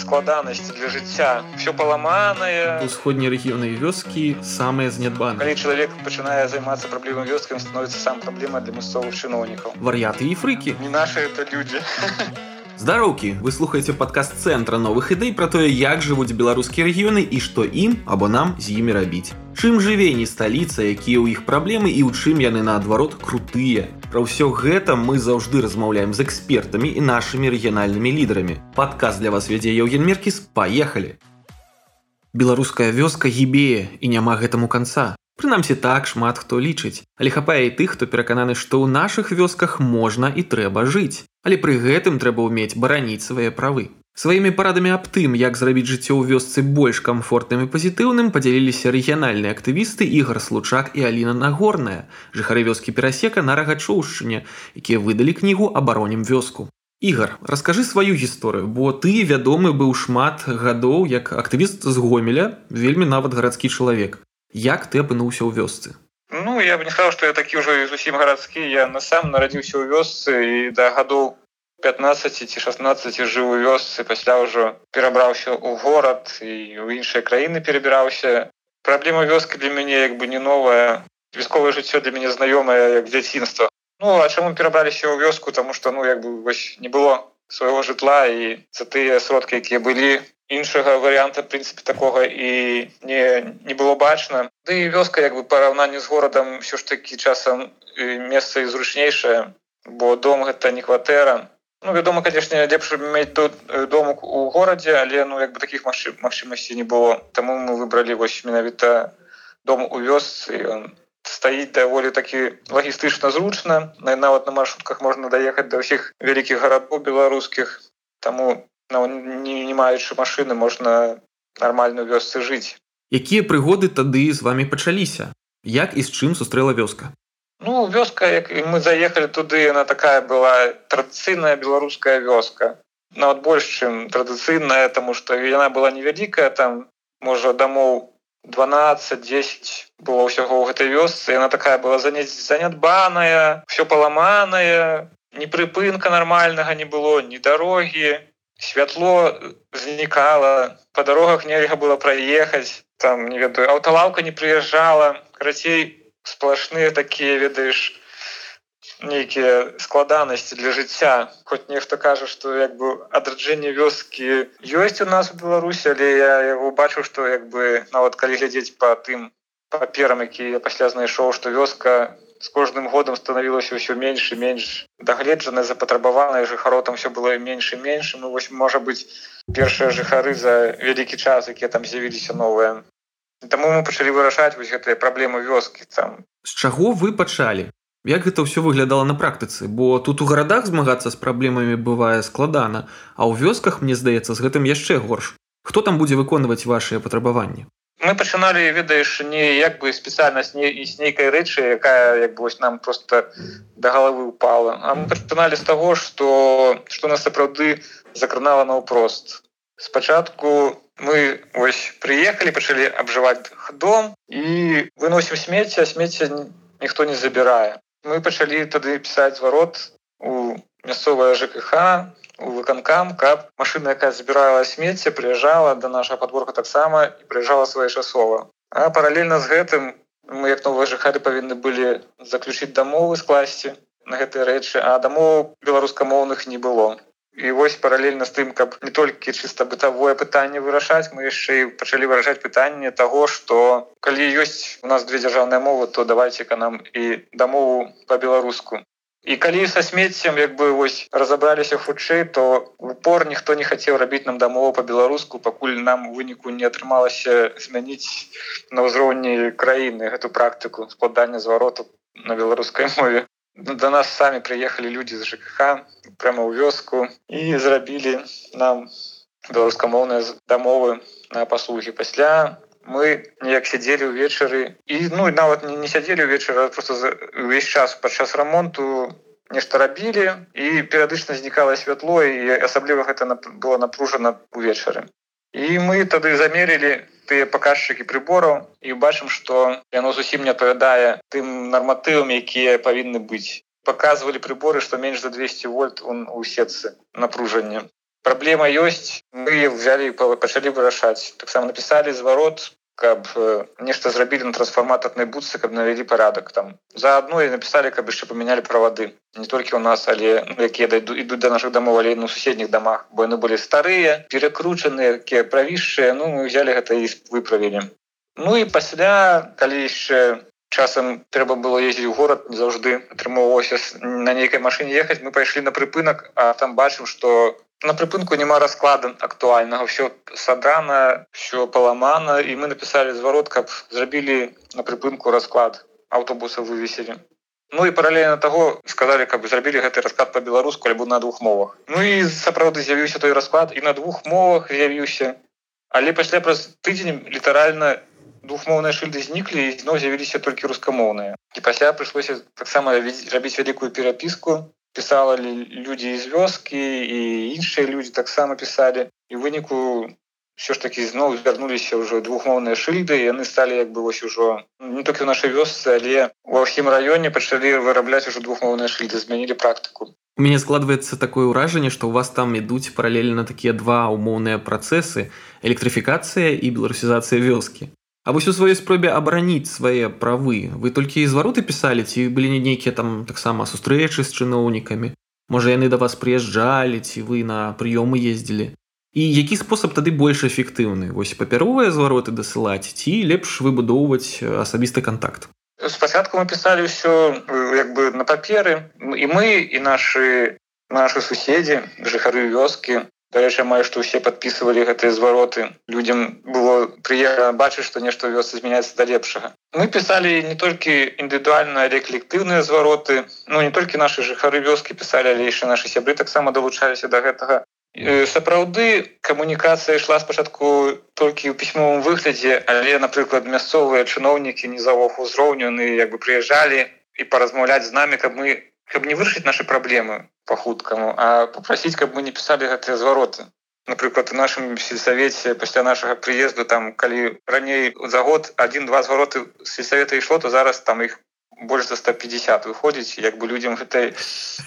складанасці для жыцця. Все паламанае. Усходнія рэгіёны вёскі самыя знядбаны калі чалавек пачынае займацца праблемам вёскам становіцца сам праблема для мясцовых чыноўнікаў. Вар'яты і фрыкі. Не наши это людзі здароўкі! Вы слухаеце падкаст цэнтра новых ідэй пра тое як жывуць беларускія рэгіёны і што ім або нам з імі рабіць. Чым жыве не сталіца якія ў іх праблемы і ў чым яны наадварот крутыя Пра ўсё гэта мы заўжды размаўляем з экспертамі і нашымі рэгіянальнымі лідарамі. Падказ для вас вядзе Еўген Меркіс, паехалі. Беларуская вёска гібее і няма гэтаму канца. Прынамсі так шмат хто лічыць, але хапае і тых, хто перакананы, што ў нашых вёсках можна і трэба жыць. Але пры гэтым трэба ўмець бараніць свае правы. Сваімі парадамі аб тым, як зрабіць жыццё ў вёсцы больш камфортным і пазітыўным падзяліліся рэгіянальныя актывісты ігар случак і Аліна нагорная, жыхары вёскі перасека на рагачоўшчыне, якія выдалі кнігу абаронім вёску. Ігар, раскажы сваю гісторыю, бо ты вядомы быў шмат гадоў як актывіст з гомеля, вельмі нават гарадскі чалавек. Як ты апынуўся ў вёсцы? Ну я бы не сказал, што я такі ўжо зусім гарадскі, я на сам нарадзіўся ў вёсцы і да гадоў 15 ці 16 жыў у вёсцы пасля ўжо перабраўся ў горад і ў іншыя краіны перабіраўся. Праблема вёскі для мяне як бы не новая вясковае жыццё для мяне знаёмае як дзяцінства. Ну а чаму перабраліся ў вёску? Тому что ну як бы вось не было свайго жытла і за тыя сродкі якія былі. Іншага варыянта прынцыпе такога і не не было бачна. Ды да вёска як бы параўнанні з горадам все ж такі часам месца і зручнейшае бо дом гэта не кватэра Ну, вядома канешне лепш мець тут э, дом у горадзе але ну як бы таких машин магчымасці не было. Таму мы выбралі вось менавіта дом у вёсцы. Он стаіць даволі такі лагістычна зручна. На нават на маршрутках можна даехаць да ўсіх вялікіх гарадоў беларускіх. Таму ну, не, не маючы машины можна нармальную вёсцы жыць. Якія прыгоды тады з вами пачаліся? Як і з чым сустрэла вёска Ну вёска як мы заехалі туды она такая была традыцыйная беларуская вёска. Нават больш чым традыцыйная тому что яна была невялікая там можа дамоў 12-10 было ўсяго ў гэтай вёсцы. Яна такая была занятбаная все паламаная не прыпынка нормальнага не было ні дарогі. Святло знікала по дарогах нельга было праехаць там не ведаю аўталаўка не прыязджала. Карацей сплошныя такія ведаеш нейкія складанасці для жыцця хоць нехто кажа што як бы адраджэнне вёскі ёсць у нас у беларусі але я яго бачу што як бы нават калі глядзець по тым паперам які я пасля знайшоў што вёска з кожным годам станавілася ўсё менш і менш дагледжана запатрабаваная жыхаро там все было менш і менш. Ну вось можа быць першыя жыхары за вялікі час якія там з'явіліся новыя Таму мы пачалі вырашаць вось гэтыя праблемы вёскі там. З чаго вы пачалі? Як гэта ўсё выглядала на практыцы, бо тут у гарадах змагацца з праблемамі бывае складана, а ў вёсках мне здаецца з гэтым яшчэ горш. Хто там будзе выконваць вашыя патрабаванні? Мы пачыналі ведаеш не як бы спецыяльнасць не і з нейкай рэчы, якая як бы вось нам просто да галавы упала. А мы пачыналі з таго, што што нас сапраўды закранала наўпрост. Спачатку мы ось приехали пачалі абжываць дом і выносім смецце смецце ніхто не забірае мы пачалі тады пісаць зварот у мясцовая жкх у выканкам каб машина якая забірала смецце прыязджала до наша подборка таксама і прыязджала своечасова а паралельна з гэтым мы як новыя жыхары павінны былі заключыць дамовы скласці на гэтыя рэчы а дамоў беларускамоўных не было і вось паралельна з тым каб не толькі чыста бытавое пытанне вырашаць мы яшчэ і пачалі выражаць пытанне того что калі ёсць у нас две дзяржаўныя мовы то давайте-ка нам і дамову по-беларуску і калі са смеццем як бы вось разабраліся хутчэй то упор ніхто не хацеў рабіць нам дамову по-беларуску пакуль нам выніку не атрымалася змяніць на ўзроўні краіны гэту практыку складання звароту на беларускай мове до нас самі прыехалі людзі з ЖКХ прямо ў вёску і зрабілі нам беларускамоўныя дамовы на паслугі пасля мы неяк сядзелі ўвечары і ну і нават не сядзелі ўвечары просто увесь час падчас рамонту нешта рабілі і перыядычна знікала святло і асабліва гэта было напружана увечары і мы тады замерілі тыя паказчыкі прыбораў і бачым што яно зусім не адпавядае тым нарматывам якія павінны быць. Показывалі приборы что менш за 200 вольт он у сетцы напружання. Праблема ёсць мы взяли пачалі вырашаць. Таксама написали зварот каб э, нешта зрабілі на трансфарматарнай будцы каб навялі парадак там. Заадно і написали каб яшчэ памянялі правады не толькі у нас але ну, якія дайду ідуць до наших домов але на суседніх домах бо яны былі старыя перакручаныя якія правішшыя ну мы взяли гэта і выправілі. Ну і пасля калі яшчэ часам трэба было ездзіць у горад заўжды атрымоўвалася на нейкай машине ехаць мы пайшлі на прыпынак а там бачым что на прыпынку няма раскладу актуальнага. Все садрана все паламана. І мы написали зварот каб зрабілі на прыпынку расклад. Аўтобуса вывесілі. Ну і паралельна таго сказали каб зрабілі гэты расклад по-беларуску альбо на двух мовах. Ну і сапраўды з'явіўся той расклад і на двух мовах з'явіўся. Але пасля праз тыдзень літаральна двухмоўныя шыльды зніклі зноў з'явіліся толькі рускамоўныя. І пасля прыйшлося таксама рабіць вялікую перапіску пісала людзі з вёскі і іншыя людзі таксама пісалі і выніку все ж таки зноў звярнуліся ўжо двухмоўныя шыльды яны сталі як бы вось ужо не толькі ў нашай вёсцы але ва ўсім раёне пачалі вырабляць ужо двухмоўныя шыльды змянілі практыку у мяне складваецца такое ўражанне што у вас там ідуць паралельна такія два умоўныя працэсы электрыфікацыя і беларусізацыя вёскі А вось у сваёй спробе абараніць свае правы. Вы толькі звароты пісалі ці былі не нейкія там таксама сустрэчы з чыноўнікамі можа яны да вас прыязджалі ці вы на прыёмы ездзілі і які спосаб тады больш эфектыўны вось папяровыя звароты дасылаць ці лепш выбудоўваць асабісты контакт спачатку мы пісалі ўсё як бы на паперы. І мы і нашы нашы суседзі жыхары вёскі дарэчы маю што ўсе подписывалі гэтыя звароты людям было прыемна бачыць што нешта вёс змяняецца да лепшага мы пісалі не толькі індывідуальна але калектыўныя звароты ну не толькі наши жыхары вёскі пісалі але яшчэ наши сябры таксама далучаліся до гэтага. Сапраўды камунікацыя ішла спачатку толькі ў пісьмовым выглядзе але напрыклад мясцовыя чыноўнікі нізавог узроўню як бы прыязджалі і паразмаўляць з намі каб мы каб не вырашыць наши праблемы по хуткаму а попросить каб мы не писали гэтыя звароты. Напрыклад у нашем сельсавеце пасля нашага прыезду там калі раней за год один-два звароты сельсавета ішло то зараз там их больш за 150 выходзіць як бы людям гэтай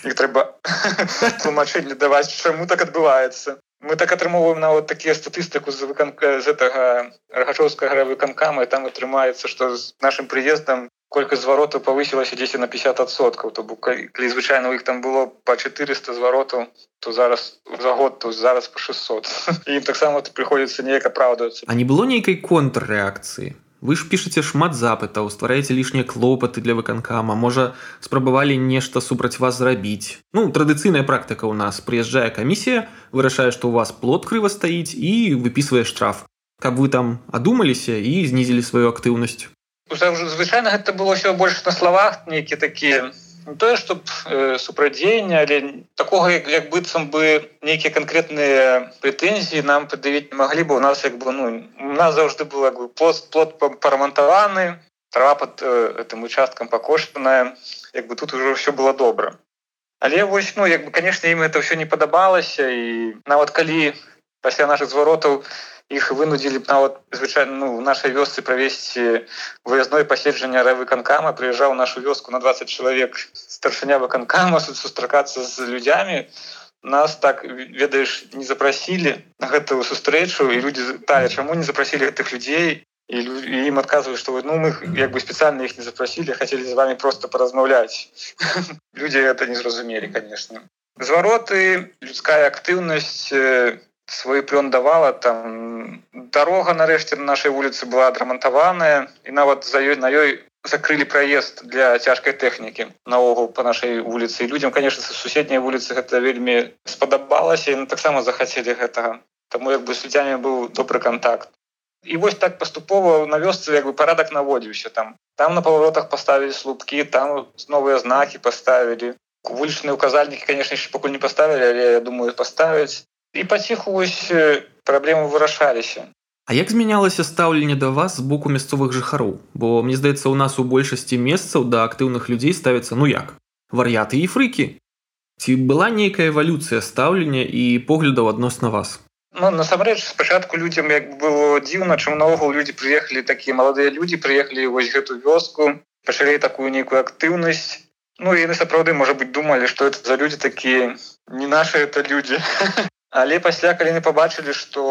не трэба тлумачэнне даваць чаму так адбываецца мы так атрымоўваем нават такія статыстыку з выканка з гэтага рагачоўскага гравыканкама там атрымаецца што з нашим прыездам колькасць зваротаў павысілася 10 на 50соткаў то бок калі звычайна у іх там было по 400 зваротаў то зараз за год то зараз по 600 і таксама прыходзіцца неяк апраўдвацца. А не было нейкай контррэакцыі вы ж пішаце шмат запытаў ствараеце лішнія клопаты для выканкама можа спрабавалі нешта супраць вас зрабіць. Ну традыцыйная практыка у нас. Прыязджае камісія вырашае што у вас плод крыва стаіць і выпісвае штраф. Каб вы там адумаліся і знізілі сваю актыўнасць. Звычайна гэта было ўсё больш на словах нейкі такія тое што э, супрадзеяння але такога як, як быццам бы нейкія канкрэтныя прэтэнзіі нам падавіць не маглі бы. У нас як бы ну у нас заўжды было бы плод плод парамантаваны трава под этим участкам пакоштаная як бы тут уже ўсё было добра. Але вось ну як бы конечно ім это ўсё не падабалася. І нават калі пасля наших зваротаў іх вынудзілі б нават звычайна ну, нашай вёсцы правесці выязное паседжанне равыканкама прыязджаў нашу вёску на 20 чалавек старшыня выканкама сустракацца з людзямі нас так ведаеш не запрасілі на гэтую сустрэчу і людзі тая чаму не запрасілі гэтых людзей? І ім адказваюць што ну мы як бы спецыяльна іх не запрасілі хацелі з вами просто паразмаўляць людзі это не зразумелі конечно звароты людская актыўнасць свой плён давала там дарога нарэшце на нашай вуліцы была адрамантаваная і нават за ёй на ёй закрылі праезд для цяжкай тэхнікі наогул по нашай вуліцы людям конечно са суседняй вуліцы гэта вельмі спадабалася і таксама захацелі гэтага таму як бы суддзямі быў добры контакт. І вось так паступова на вёсцы як бы парадак наводзіўся там. Там на паваротах поставілі слупкі там новыя знакі поставілі вулічныя указальнікі конечно яшчэ пакуль не поставілі але я думаю поставіць і паціху вось праблемы вырашаліся А як змянялася стаўленне да вас з боку мясцовых жыхароў? Бо мне здаецца у нас у большасці месцаў да актыўных людзей ставіцца ну як вар'яты і фрыкі. Ці была нейкая эвалюцыя стаўлення і поглядаў адносна вас? Ну, насамрэч спачатку людзям як было дзіўна чым наогул людзі прыехалі такія маладыя людзі прыехалі вось гэту вёску пачалі такую нейкую актыўнасць. Ну яны сапраўды можа быть думалі што это за людзі такія не наши это людзі але пасля калі не побачылі что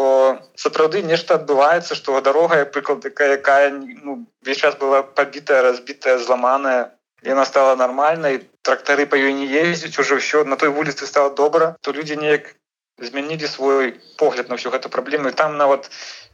сапраўды нешта адбываецца что дарога прыклад такая якая ну, весь час была побитая разбитая зламаная яна стала нормальной трактары по ёй не ездзіць уже ўсё на той вуліцы стало добра то люди неяк змянілі свой погляд на ўсю гэту праблему. Там нават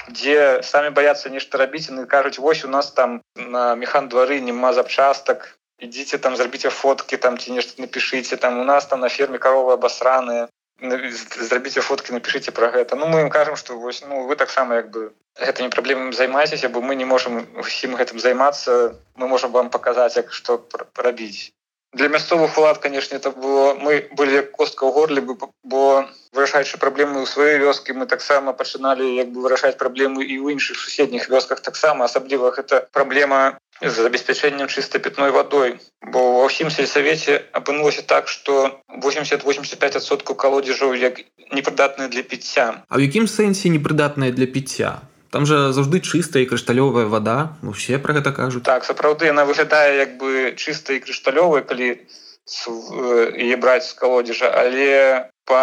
дзе самі баяцца нешта рабіць яны кажуць вось у нас там на механ двары няма запчастак ідзіце там зрабіце фотки там ці нешта напішыце там у нас там на ферме каровы абасраныя зрабіце фотки напишите про гэта ну мы им кажем что вось ну вы таксама як бы гэта не праблемам займаецеся бо мы не можем усім гэтым займацца мы можем вам показать як что рабіць для мясцовых улад конечно это было мы были костка ў горле бы бо вырашаючы праблемы ў сваёй вёскі мы таксама пачыналі як бы вырашаць праблемы і ў іншых суседніх вёсках таксама. Асабліва гэта праблема з забеспячэннем чыстай пітной вадой. Бо ва ўсім сельсавеце апынулася так что 80-85соткаў калодзежаў як непрыдатныя для піцця. А ў якім сэнсе непрыдатная для піцця там жа заўжды чыстая і крышталёвая вода усе про гэта кажуць. Так сапраўды она выглядае як бы чыстай і крышталёвай калі е браць з калодзежа але по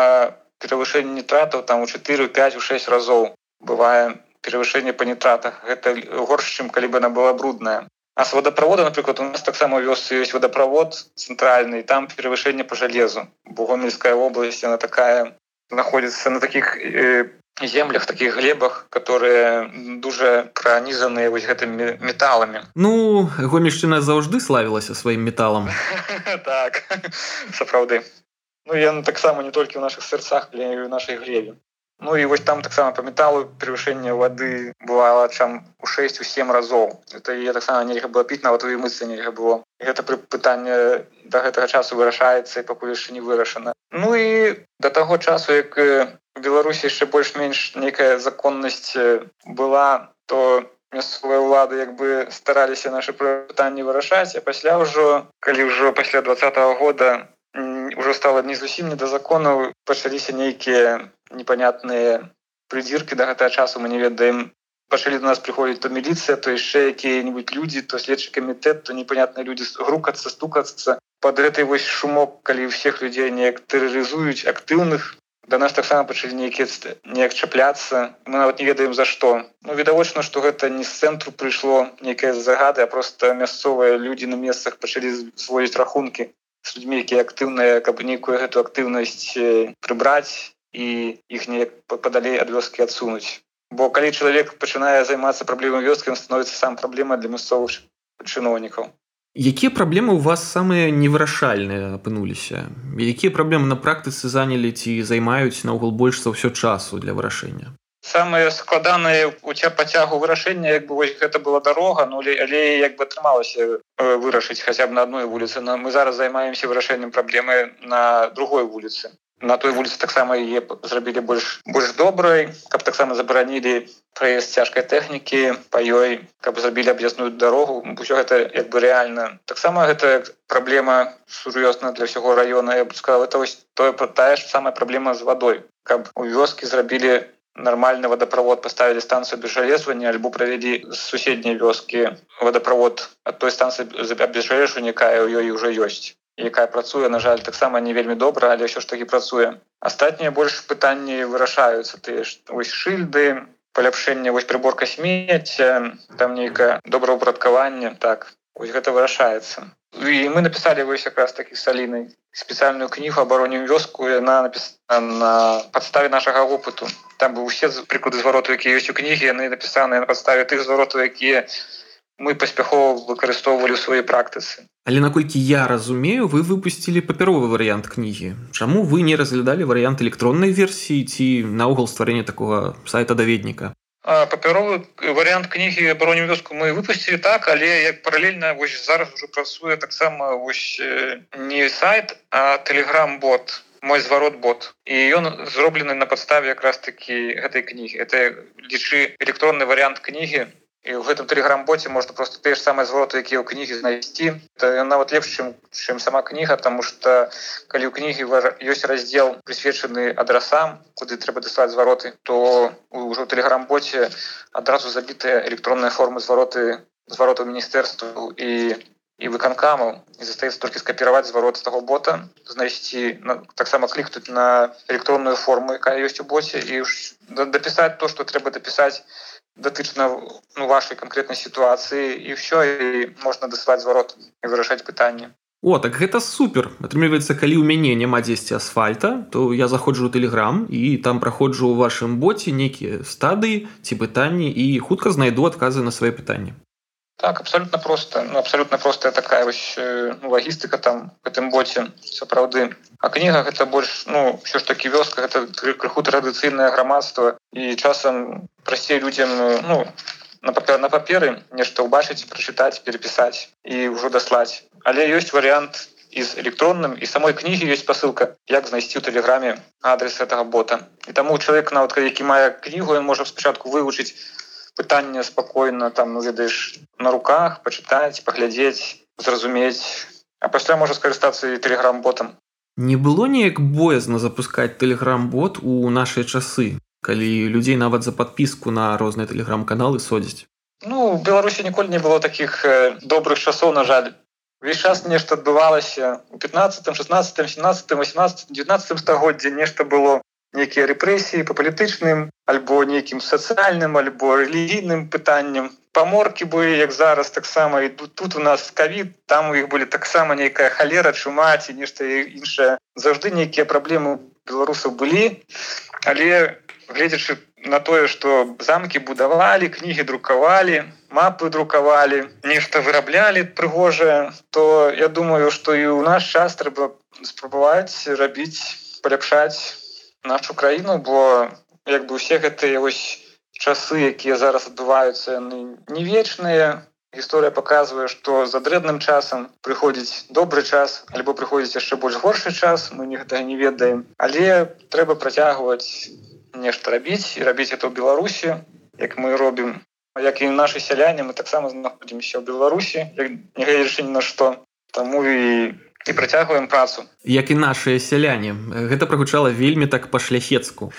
перавышэнні нітратаў там у 4 5 у 6 разоў бывае перавышэнне па нітратах. Гэта горш чым калі бы она была брудная. А с водопровода напрыклад у нас таксама вёсцы ёсць водопровод цэнтральны там перавышэнне по железу богомельская область она такая находится на таких э, землях таких глебах которые дуже пронизанные вось гэтымі металлами. Ну гомельшчына заўжды славілася сваім металлом так сапраўды. Ну я таксама не толькі ў наших сэрцах для нашай глебе. Ну і вось там таксама по металлу превышэнне воды бывало чам у 6 у 7 разоў это я таксама нельга было піць нават у мыцца нельга было. Гэта пры пытанне до гэтага часу вырашаецца і пакуль яшчэ не вырашана До таго часу як беларусі яшчэ больш-менш нейкая законнасць была то мясцовыя ўлады як бы стараліся наши пытанні вырашаць а пасля ўжо калі ўжо пасля двадцатого года уже стало не зусім не да закону пачаліся нейкія непонятныя прыдзіркі да гэтага часу мы не ведаем. Пачалі до нас прыходзіць то міліцыя то яшчэ якія-нибудь людзі то следчы камітэт то непонятныя людзі грукацца стукацца под гэтай вось шумок калі всех людзей неяк тэрарызуюць актыўных да нас таксама пачалі нейкія неяк чапляцца мы нават не ведаем за што ну відавочна што гэта не з цэнтру прыйшло нейкая загады а просто мясцовыя людзі на месцах пачалі зводзіць рахункі з людзьмі якія актыўныя каб нейкую гэту актыўнасць прыбраць і іх неяк падалей ад вёскі адсунуць. Бо калі чалавек пачынае займацца праблемам вёскі становіцца сам праблема для мясцовых чыноўнікаў якія праблемы у вас самыя невырашальныя апынуліся? Якія праблемы на практыцы занялі ці займаюць наогул больш за ўсё часу для вырашэння? Самые складаныя у ця пацягу вырашэння як бы вось гэта была дарога ну але як бы атрымалася вырашыць хаця б на адной вуліцы. Но мы зараз займаемся вырашэннем праблемы на другой вуліцы на той вуліцы таксама яе зрабілі больш больш добрай каб таксама забаранілі праезд цяжкай тэхнікі па ёй каб зрабілі аб'язную дарогу ўсё гэта як бы рэальна таксама гэта праблема сур'ёзна для ўсяго района я бы сказал это вось тое тая ж самая праблема з вадой каб у вёскі зрабілі нормальный водопровод поставили станцию обезжалезвания альбо провели суседние вёски водопровод от той станции обезжалеживания якая у ёй уже ёсць якая працуе на жаль таксама не вельмі добра але ўсё ж таки працуе. Астатнія больш пытанні вырашаюцца ты вось шыльды паляпшэнне вось приборка смецця там нейкае добраўпарадкаванне. Так ось гэта вырашаецца. І мы написали вось якраз такі салінай спецыяльную кнігу абаронем вёску яна напісана на падставе нашага опыту там бы усе прыклады звароту якія ёсць у кнігі яны напісаныя на падставе тых зваротаў якія мы паспяхова выкарыстоўвалі ў сваёй практыцы але наколькі я разумею вы выпусцілі папяровы варыянт кнігі? Чаму вы не разглядалі варыянт электроннай версіі ці наогул стварэння такога сайта даведніка? Папяровы варыянт кнігі абароню вёску мы выпусцілі так але як паралельна вось зараз уже працуе таксама вось не сайт а телеграм бот мой зварот бот і ён зроблены на падставе якраз такі гэтай кнігі. Это лічы электронны варыянт кнігі і ў гэтым тэлеграм-боце можна просто тыя ж самыя звороты якія ў кнігі знайсці нават лепш чым чым сама кніга тому что калі ў кнігі ёсць раздзел прысвечаны адрасам куды трэба дасылаць звароты то ўжо тэлеграм-боце адразу забітыя электронныя формы звароты звароту міністэрству і і выканкамаў і застаецца толькі скапіраваць зварот з таго бота знайсці таксама клікнуць на электронную форму якая ёсць у боце і дапісаць то што трэба дапісаць датычна ну, вашай канкрэтнай сітуацыі і ўсё і можна даслаць зварот і вырашаць пытанне О так гэта супер! Атрымліваецца калі ў мяне няма дзесьці асфальта то я заходжу у тэлеграм і там праходжу ў вашым боце нейкія стадыі ці пытанні і хутка знайду адказы на свае пытанні так абсолютно просто. Ну, абсолютно простая такая вось ну, лагістыка там гэтым боце сапраўды. А кніга гэта больш ну все ж таки вёска это крыху традыцыйнае грамадства. І часам прасцей людзям ну на папер на паперы нешта ўбачыць прачытаць перепісаць і ўжо даслаць. Але ёсць варыянт з электронным і самой кнігі ёсць посылка як знайсці ў тэлеграме адрес этого бота. І таму чалавек нават які мае кнігу ён можа спачатку вывучыць пытанне спакойна там ведаеш на руках пачытаць паглядзець зразумець. А пасля можа скарыстацца і телеграм-ботам не было неяк боязна запускаць телеграм-бот у нашыя часы калі людзей нават за подпіску на розныя телеграм-каналы содзіць ну беларусі ніколі не было таких э, добрых часоў на жаль. Весь час нешта адбывалася. У 15 16 17 18 19 стагоддзе нешта было нейкія рэпрэсіі по палітычным альбо нейкім сацыяльным альбо рэлігійным пытанням. Паморки былі як зараз таксама і тут, тут у нас кавід там у іх былі таксама нейкая халера чумаці нешта іншае. Заўжды нейкія праблемы беларусаў былі але гледзячы на тое что замкі будавалі кнігі друкавалі мапы друкавалі нешта выраблялі прыгожае то я думаю что і ў наш час трэба спрабаваць рабіць паляпшаць нашу краіну бо як бы усе гэтыя вось часы якія зараз адбываюцца яны не вечныя. Гісторыя показывае что за дрэнным часам прыходзіць добры час альбо прыходзіць яшчэ больш горшы час мы не гэтага не ведаем. Але трэба працягваць нешта рабіць і рабіць это ў беларусі як мы робім. Як і наши сяляне мы таксама знаходзімся ў беларусі нягледзячы ні на што. Таму і і працягваем працу. Як і нашыя сяляне. Гэта прагучала вельмі так па-шляхецку.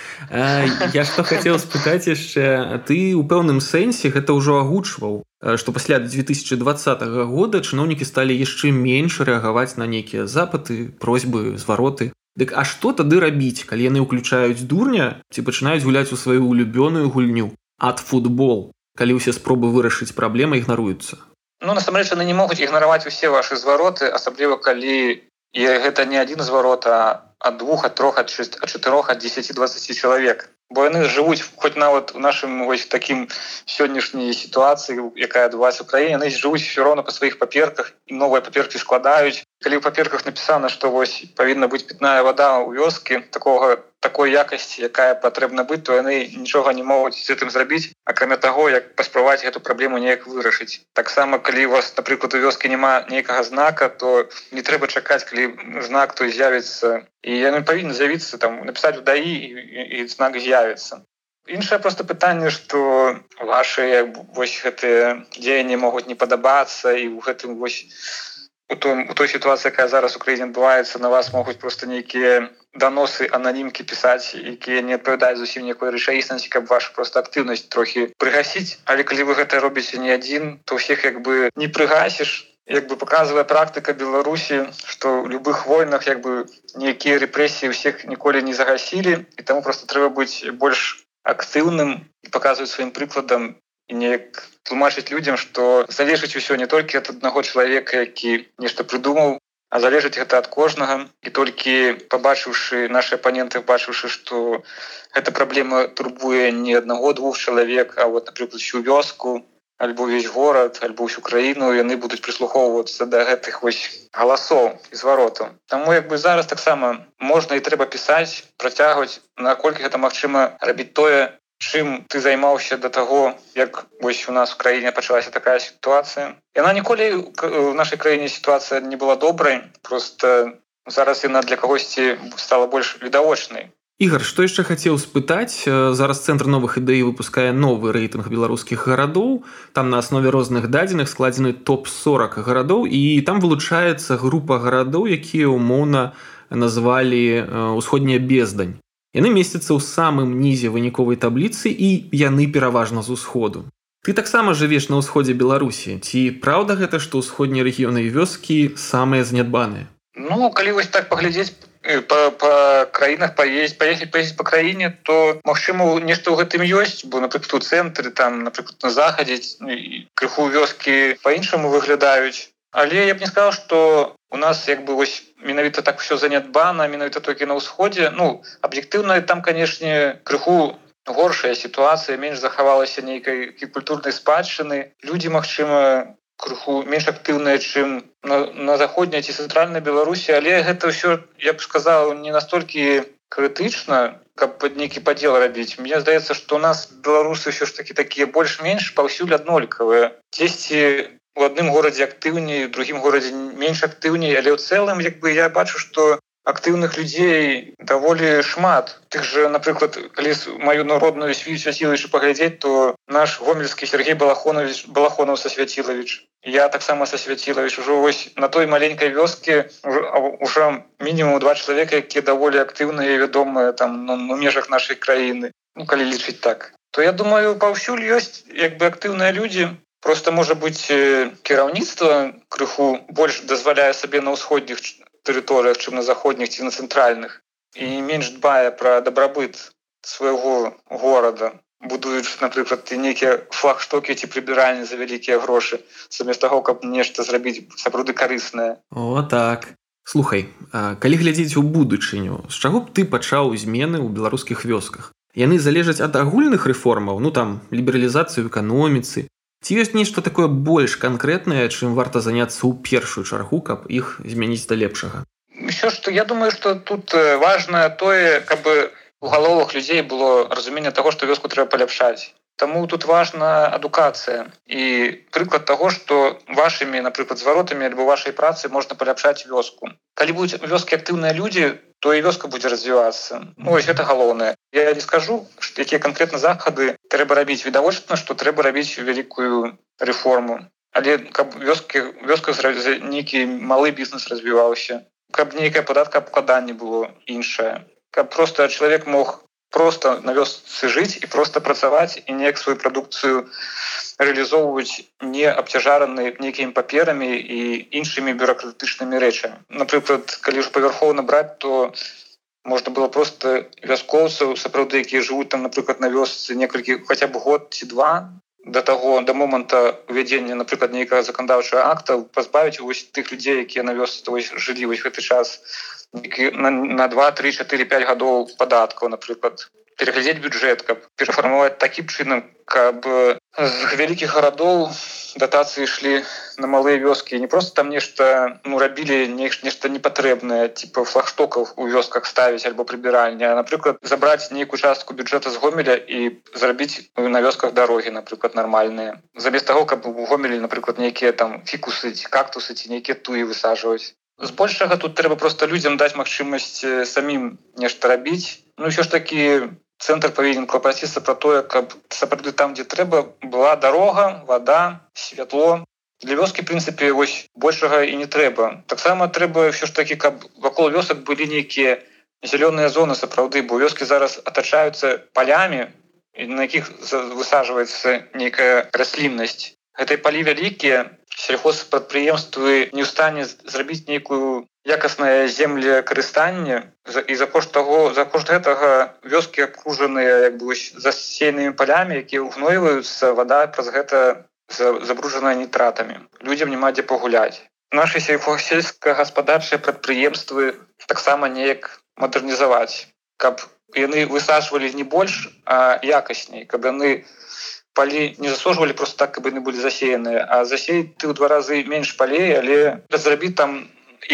Я што хацеў спытаць яшчэ ты у пэўным сэнсе гэта ўжо агучваў што пасля 2020 года чыноўнікі сталі яшчэ менш рэагаваць на нейкія запыты просьбы звароты. Дык а што тады рабіць калі яны ўключаюць дурня ці пачынаюць гуляць у сваю улюбёную гульню ад футбол? Калі ўсе спробы вырашыць праблемы ігнаруюцца Ну насамрэч яны не могуць ігнараваць усе ваши звароты асабліва калі і гэта не адзін зварот а ад двух ад трох ад чатырох ад 10 20 чалавек. Бо яны жывуць хоць нават у нашым вось такім сённяшняй сітуацыі якая адбываецца ў краіне яны жывуць все роўна па сваіх паперках і новыя паперкі складаюць калі ў паперках напісана што вось павінна быць пітная вода ў вёскі такога такой якасці якая патрэбна быць то яны нічога не могуць з гэтым зрабіць акрамя таго як паспрабаваць эту праблему неяк вырашыць. Таксама калі у вас напрыклад у вёскі няма нейкага знака то не трэба чакаць калі знак той з'явіцца. І яны павінны з'явіцца там напісаць у даі і, і, і знак з'явіцца. Іншае просто пытанне что ваши вось гэтыя дзеянні могуць не падабацца і у гэтым вось у том у той сітуацыі якая зараз у краіне адбываецца на вас могуць просто нейкія даносы ананімкі пісаць якія не адпавядаюць зусім некой рэчаіснасці каб ваша просто актыўнасць трохі прыгасіць але калі вы гэта робіце не адзін то ўсіх як бы не прыгасіш як бы показывае практыка беларусі что в любых войнах як бы нейкія рэпрэсіі ўсіх ніколі не загасілі і таму просто трэба быць больш актыўным і показваюць сваім прыкладам і неяк тлумачыць людям что залежыць усё не толькі от аднаго чалавека які нешта прыдумаў а залежыць гэта ад кожнага. І толькі побачыўшы наши апаненты бачыўшы что эта праблема турбуе не аднаго двух чалавек а вот напрыклад всю вёску альбо увесь горад альбо ўсю краіну яны будуць прыслухоўвацца да гэтых вось галасоў і звароту Таму як бы зараз таксама можна і трэба пісаць працягваць наколькі гэта магчыма рабіць тое чым ты займаўся до таго як вось у нас в краіне пачалася такая сітуацыя? Яна ніколі в нашай краіне сітуацыя не была добрай просто зараз яна для кагосьці стала больш відавочнай. Ігар што яшчэ хацеў спытаць? Зараз цэнтр новых ідэй выпускае новы рэйтынг беларускіх гарадоў. Там на аснове розных дадзеных складзены топ-40 гарадоў і там вылучаецца група гарадоў якія умоўна назвалі ўсходняя бездань Яны месцяцца ў самым нізе выніковай табліцы і яны пераважна з усходу. ты таксама жывеш на ўсходзе беларусі. Ці праўда гэта што ўсходнія рэгіёны і вёскі самыя знядбаныя? Ну калі вось так паглядзець по, по краінах поесть поехать поездить по краіне то Мачыма нешта ў гэтым ёсць. Бо напрыклад у цэнтры там напрыклад на захадзе крыху вёскі по-іншаму выглядаюць. Але я б не сказал что у нас як бы вось менавіта так все занятбана менавіта толькі на ўсходзе. Ну аб'ектыўна там канешне крыху горшая сітуацыя менш захавалася нейкай культурнай спадчыны. Людзі Мачыма крыху менш актыўная чым на, на заходняй ці цэнтральнай беларусі. Але гэта ўсё я б сказал не настолькі крытычна каб под нейкі падзел рабіць. Мне здаецца что у нас беларусы ўсё ж таки такія больш-менш паўсюль аднолькавыя. Дзесьці у адным горадзе актыўней другім горадзе менш актыўней але ў цэлым як бы я бачу что актыўных людзей даволі шмат. Тых же напрыклад калі маю народную свію свяцілавічу паглядзець то наш гомельскі Сергей балахонович балахонов са свяцілавіч я таксама са свяцілавіч ужо вось на той маленькай вёске уже мінімум два чалавека якія даволі актыўныя вядомыя там ну, на межах нашай краіны ну калі лічыць так. То я думаю паўсюль ёсць як бы актыўныя людзі просто можа быть кіраўніцтва крыху больш дазваляе сабе на ўсходніх тэрыторыях чым на заходніх ці на цэнтральных і менш дбае пра дабрабыт свайго горада будуюць напрыклад нейкія флагштокі ці прыбіральні за вялікія грошы замест таго каб нешта зрабіць сапраўды карыснае о так. Слухай калі глядзець у будучыню з чаго б ты пачаў змены ў беларускіх вёсках? Яны залежаць ад агульных рэформаў ну там лібералізацыю эканоміцы Ці ёсць нешта такое больш канкрэтнае, чым варта заняцца ў першую чаргу, каб іх змяніць да лепшага. Усё што я думаю, што тут важнае тое, каб у галовах людзей было разуменне таго, што вёску трэба паляпшаць. Таму тут важна адукацыя і прыклад таго, што вашымі, напрыклад, зваротамі альбо вашай працы можна паляпшаць вёску. Калі будуць вёскі актыўныя людзі, то і вёска будзе развівацца. Ну, ось гэта галоўнае. Я не скажу, якія канкрэтна захады трэба рабіць відавочна, што трэба рабіць вялікую рэформу. Але каб вёскі вёска нейкі малы бізнес развіваўся, каб нейкае падатка абкладанне было іншае. Каб просто чалавек мог просто на вёсцы жыць і просто працаваць і неяк сваю прадукцыю реалізоўваць не абцяжараны нейкімі паперамі і іншымі бюрократычнымі рэчамі напрыклад калі ж павярхоўна браць то можна было просто вяскоўцаў сапраўды якія жывуць там напрыклад на вёсцы некалькі хаця б год ці два до таго да моманта увядзення напрыклад нейкага заканадаўчага акта пазбавіць вось тых людзей якія на вёсцы жылі вось гэты час на, на 2 3 4 5 гадоў падаткаў напрыклад пераглядзець бюджэт каб перафармаваць такім чынам каб з вялікіх гарадоў датацыі ішлі на малыя вёскі не просто там нешта ну рабілі нешта непатрэбнае типа флагштокаў у вёсках ставіць альбо прыбіральня напрыклад забраць нейкую частку бюджэта з гомеля і зрабіць на вёсках дарогі напрыклад нармальныя замест таго каб у гомелі напрыклад нейкія там фікусы ці кактусы ці нейкія туі высажваць збольшага тут трэба просто людзям даць магчымасць самім нешта рабіць ну ўсё ж такі цэнтр павінен клапаціцца пра тое каб сапраўды там дзе трэба была дарога вода святло для вёскі прынцыпе вось большага і не трэба таксама трэба ўсё ж такі каб вакол вёсак былі нейкія зялёныя зоны сапраўды бо вёскі зараз атачаюцца палямі на якіх высажваецца нейкая расліннасць гэтай палі вялікія сельхозпрадпрыемствы не ў стане зрабіць нейкую якаснае землекарыстанне і за кошт таго за кошт гэтага вёскі акружаныя як бы засейнымі палямі якія ўгнойваюцца вода праз гэта забружаная нітратамі. Людзям няма дзе пагуляць. Наши сельскагаспадарчыя прадпрыемствы таксама неяк мадэрнізаваць каб яны высажвалі не больш а якасней каб яны не палі не засожвалі просто так каб яны былі засеяныя а засей ты ў два разы менш палей але зрабіць там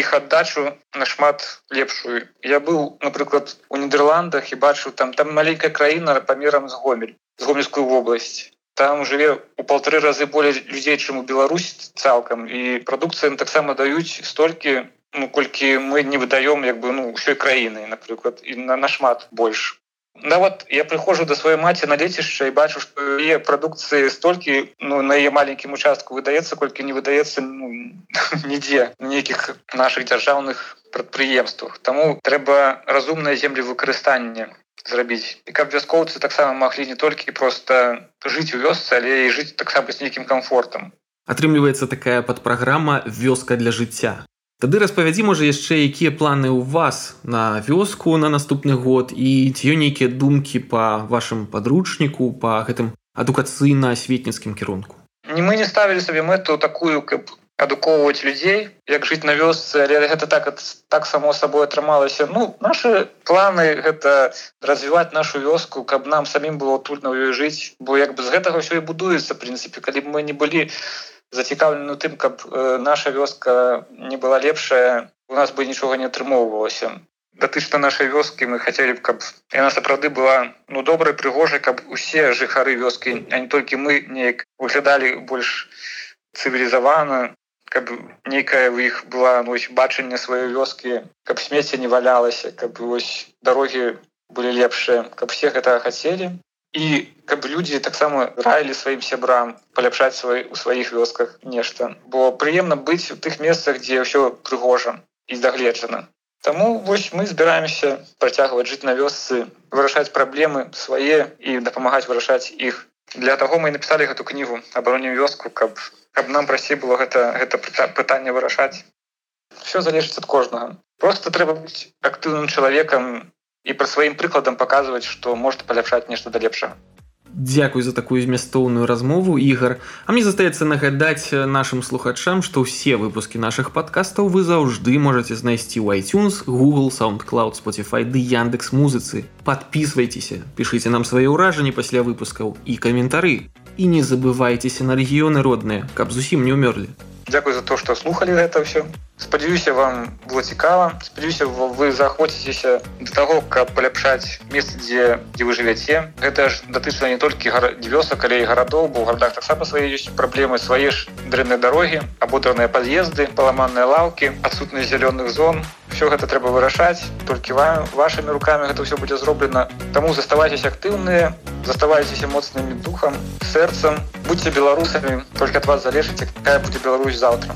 іх аддачу нашмат лепшую. Я быў напрыклад у нідерландах і бачыў там там маленькая краіна памерам з гомель з гомельскую вобласць там жыве у паўтары разы болей людзей чым у Беларусь цалкам і прадукцыям таксама даюць столькі ну колькі мы не выдаём як бы ну ўсёй краіны напрыклад і на нашмат больш нават я прыходжу до сваёй маці на лецішча і бачу што яе прадукцыі столькі ну на яе маленькім участку выдаецца колькі не выдаецца ну, нідзе нейкіх наших дзяржаўных прадпрыемствах Таму трэба разумнае землевыкарыстанне зрабіць. І каб вяскоўцы таксама маглі не толькі просто жыць у вёсцы але і жыць таксама з нейкім комфортам атрымліваецца такая падпраграма вёска для жыцця Тады распавядзі можа яшчэ якія планы ў вас на вёску на наступны год і ці ёсць нейкія думкі па вашым падручніку па гэтым адукацыйна-асветніцкім кірунку? Не мы не ставілі сабе мэту такую каб адукоўваць людзей як жыць на вёсцы але гэта так так само сабой атрымалася. Ну наши планы гэта развіваць нашу вёску каб нам самім было тульна ў ёй жыць бо як бы з гэтага ўсё і будуецца прынцыпе. Калі б мы не былі зацікаўлены тым каб э, наша вёска не была лепшая у нас бы нічога не атрымоўвалася. Датычна нашай вёскі мы хацелі б каб яна сапраўды была ну добрай прыгожай каб усе жыхары вёскі а не толькі мы неяк выглядалі больш цывілізавана каб нейкая у іх была ну, бачанне сваёй вёскі каб смецце не валялася каб вось дарогі былі лепшыя каб все гэта хацелі і каб людзі таксама раілі сваім сябрам паляпшаць свай у сваіх вёсках нешта. Бо прыемна быць у тых месцах дзе ўсё прыгожа і загледжана Таму вось мы збіраемся працягваць жыць на вёсцы вырашаць праблемы свае і дапамагаць вырашаць іх. Для таго мы напісалі гэту кнігу абароне вёску каб каб нам прасцей было гэта гэта пытанне вырашаць. Все залежыць ад кожнага. Просто трэба быць актыўным чалавекам і пра сваім прыкладам паказваць што можна паляпшаць нешта да лепшага Дякуй за такую змястоўную размову ігар А мне застаецца нагадаць нашим слухачам што ўсе выпускі наших падкастаў вы заўжды можете знайсці ў iTunes Google soundcloud Spotify ды яндекс музыцы подписывайтеся пішыце нам свае ўражанні пасля выпускаў і каментары і не забывайцеся на рэгіёны родныя, каб зусім не ўмёрлі. Дзякуй за то, што слухалі гэта ўсё. Спадзяюся вам было цікава. Спадзяюся вы заходзіцеся да таго, каб паляпшаць месца, дзе дзе вы жывяце. Гэта ж датычна не толькі вёсак, але і гарадоў, бо ў гарадах таксама свае ёсць праблемы свае ж дрэнныя дарогі, абутарныя пад'езды, паламанныя лаўкі, адсутнасць зялёных зон. Всё гэта трэба вырашаць, толькі вам вашымі руками гэта ўсё будзе зроблена. Таму заставайцеся актыўныя, заставайцеся моцнымі духам, сэрцам, будьце беларусамі, только ад вас залежыць, якая будзе Беларусь завтра.